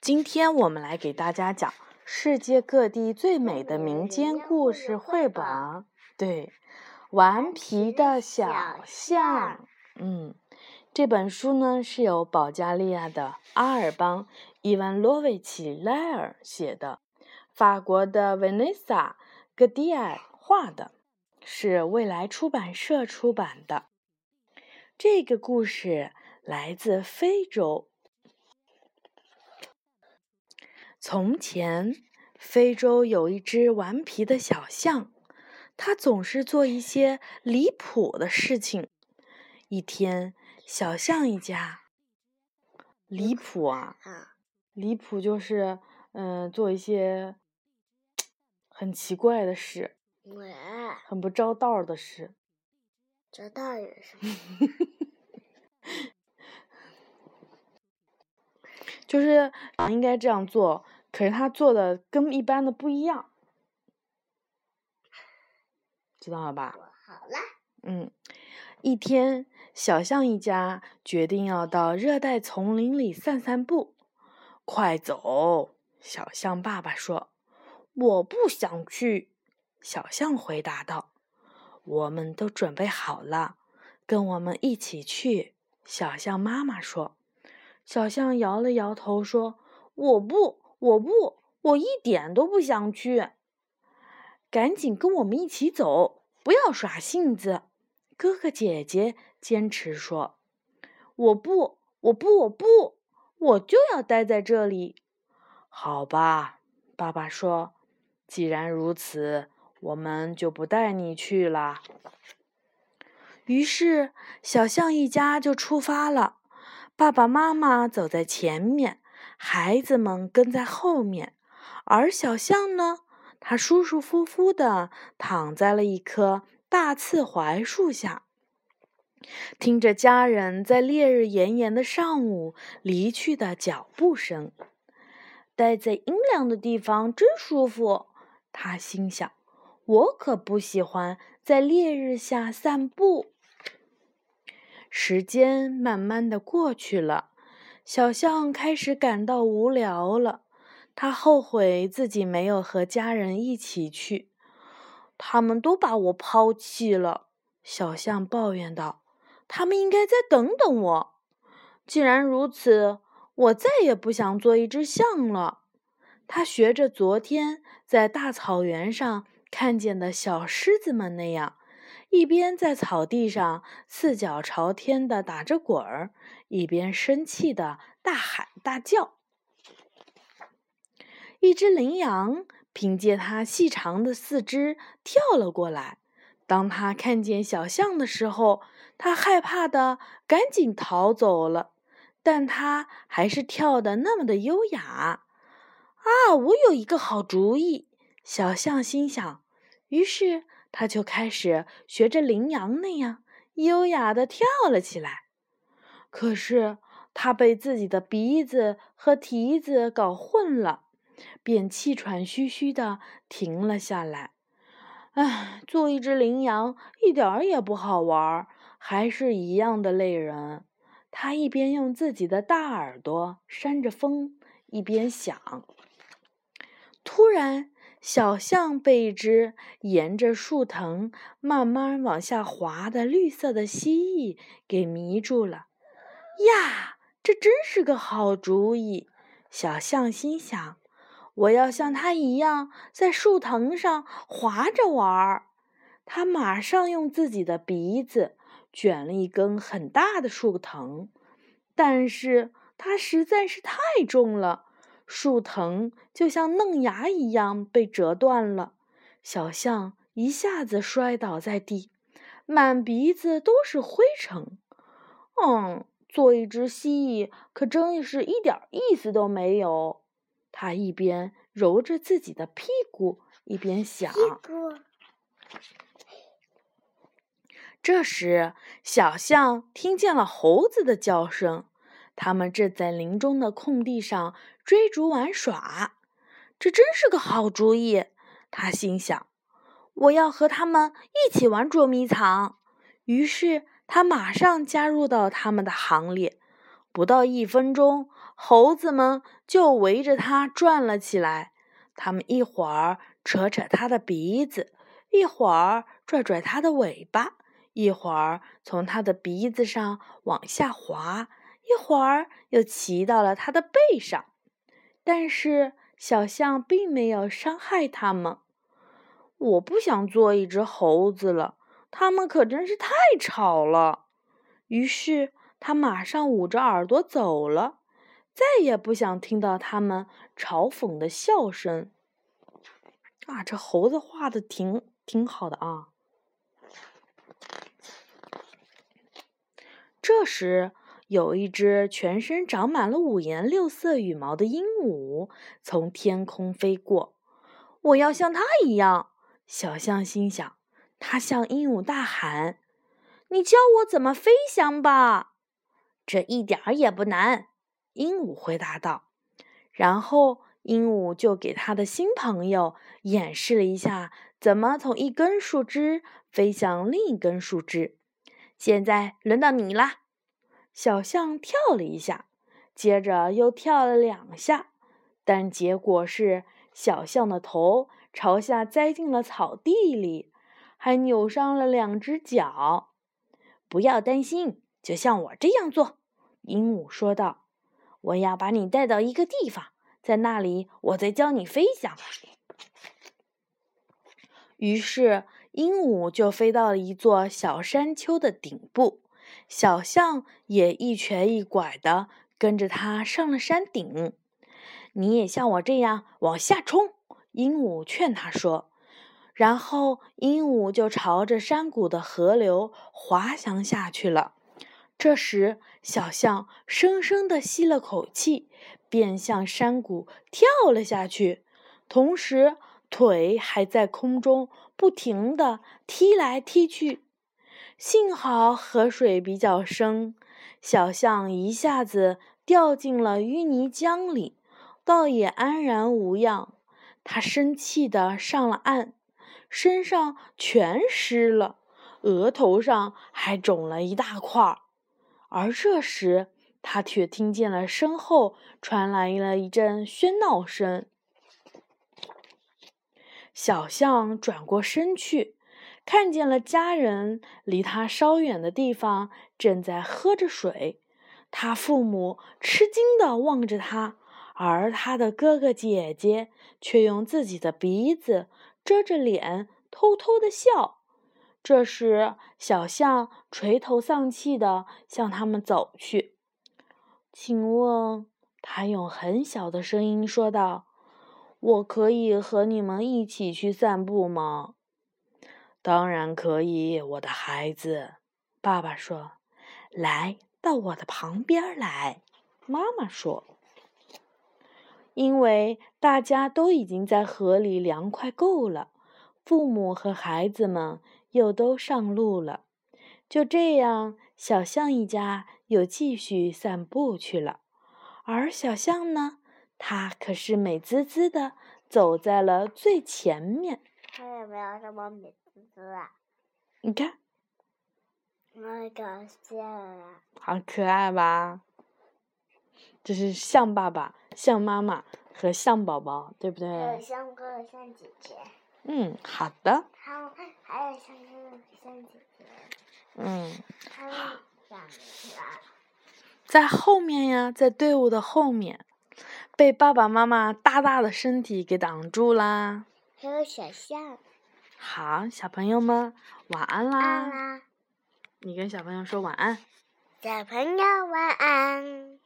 今天我们来给大家讲世界各地最美的民间故事绘本。对，顽皮的小象。嗯，这本书呢是由保加利亚的阿尔邦·伊万洛维奇·莱尔写的，法国的维内萨·格迪埃画的，是未来出版社出版的。这个故事来自非洲。从前，非洲有一只顽皮的小象，它总是做一些离谱的事情。一天，小象一家离谱啊，离谱就是嗯，做一些很奇怪的事，很不着道的事。着道也是。就是应该这样做。可是他做的跟一般的不一样，知道了吧？好了。嗯，一天，小象一家决定要到热带丛林里散散步。快走！小象爸爸说：“我不想去。”小象回答道：“我们都准备好了，跟我们一起去。”小象妈妈说。小象摇了摇头说：“我不。”我不，我一点都不想去。赶紧跟我们一起走，不要耍性子。哥哥姐姐坚持说：“我不，我不，我不，我就要待在这里。”好吧，爸爸说：“既然如此，我们就不带你去了。”于是，小象一家就出发了。爸爸妈妈走在前面。孩子们跟在后面，而小象呢，它舒舒服服的躺在了一棵大刺槐树下，听着家人在烈日炎炎的上午离去的脚步声。待在阴凉的地方真舒服，他心想。我可不喜欢在烈日下散步。时间慢慢的过去了。小象开始感到无聊了，他后悔自己没有和家人一起去，他们都把我抛弃了。小象抱怨道：“他们应该再等等我。”既然如此，我再也不想做一只象了。他学着昨天在大草原上看见的小狮子们那样。一边在草地上四脚朝天的打着滚儿，一边生气的大喊大叫。一只羚羊凭借它细长的四肢跳了过来。当它看见小象的时候，它害怕的赶紧逃走了。但它还是跳得那么的优雅。啊，我有一个好主意！小象心想。于是。他就开始学着羚羊那样优雅的跳了起来，可是他被自己的鼻子和蹄子搞混了，便气喘吁吁的停了下来。唉，做一只羚羊一点儿也不好玩，还是一样的累人。他一边用自己的大耳朵扇着风，一边想。突然。小象被一只沿着树藤慢慢往下滑的绿色的蜥蜴给迷住了。呀，这真是个好主意！小象心想：“我要像它一样在树藤上滑着玩儿。”它马上用自己的鼻子卷了一根很大的树藤，但是它实在是太重了。树藤就像嫩芽一样被折断了，小象一下子摔倒在地，满鼻子都是灰尘。嗯，做一只蜥蜴可真是一点意思都没有。他一边揉着自己的屁股，一边想。这时，小象听见了猴子的叫声。他们正在林中的空地上追逐玩耍，这真是个好主意。他心想：“我要和他们一起玩捉迷藏。”于是他马上加入到他们的行列。不到一分钟，猴子们就围着它转了起来。他们一会儿扯扯它的鼻子，一会儿拽拽它的尾巴，一会儿从它的鼻子上往下滑，一会儿又骑到了它的背上。但是小象并没有伤害它们。我不想做一只猴子了，它们可真是太吵了。于是他马上捂着耳朵走了。再也不想听到他们嘲讽的笑声。啊，这猴子画的挺挺好的啊。这时，有一只全身长满了五颜六色羽毛的鹦鹉从天空飞过。我要像它一样，小象心想。它向鹦鹉大喊：“你教我怎么飞翔吧！”这一点儿也不难。鹦鹉回答道，然后鹦鹉就给他的新朋友演示了一下怎么从一根树枝飞向另一根树枝。现在轮到你啦！小象跳了一下，接着又跳了两下，但结果是小象的头朝下栽进了草地里，还扭伤了两只脚。不要担心，就像我这样做。”鹦鹉说道。我要把你带到一个地方，在那里我再教你飞翔。于是，鹦鹉就飞到了一座小山丘的顶部，小象也一瘸一拐的跟着它上了山顶。你也像我这样往下冲，鹦鹉劝他说。然后，鹦鹉就朝着山谷的河流滑翔下去了。这时，小象深深地吸了口气，便向山谷跳了下去，同时腿还在空中不停地踢来踢去。幸好河水比较深，小象一下子掉进了淤泥浆里，倒也安然无恙。它生气地上了岸，身上全湿了，额头上还肿了一大块。而这时，他却听见了身后传来了一阵喧闹声。小象转过身去，看见了家人离他稍远的地方正在喝着水。他父母吃惊地望着他，而他的哥哥姐姐却用自己的鼻子遮着脸，偷偷地笑。这时，小象垂头丧气地向他们走去。请问，他用很小的声音说道：“我可以和你们一起去散步吗？”“当然可以，我的孩子。”爸爸说。“来到我的旁边来。”妈妈说。因为大家都已经在河里凉快够了，父母和孩子们。又都上路了，就这样，小象一家又继续散步去了。而小象呢，它可是美滋滋的走在了最前面。它有没有什么美滋滋啊？你看，太搞笑了，好可爱吧？这是象爸爸、象妈妈和象宝宝，对不对？还有象哥哥、象姐姐。嗯，好的。还有还有象哥哥、象姐姐。嗯。他们两个。在后面呀，在队伍的后面，被爸爸妈妈大大的身体给挡住啦。还有小象。好，小朋友们晚安啦。晚安。你跟小朋友说晚安。小朋友晚安。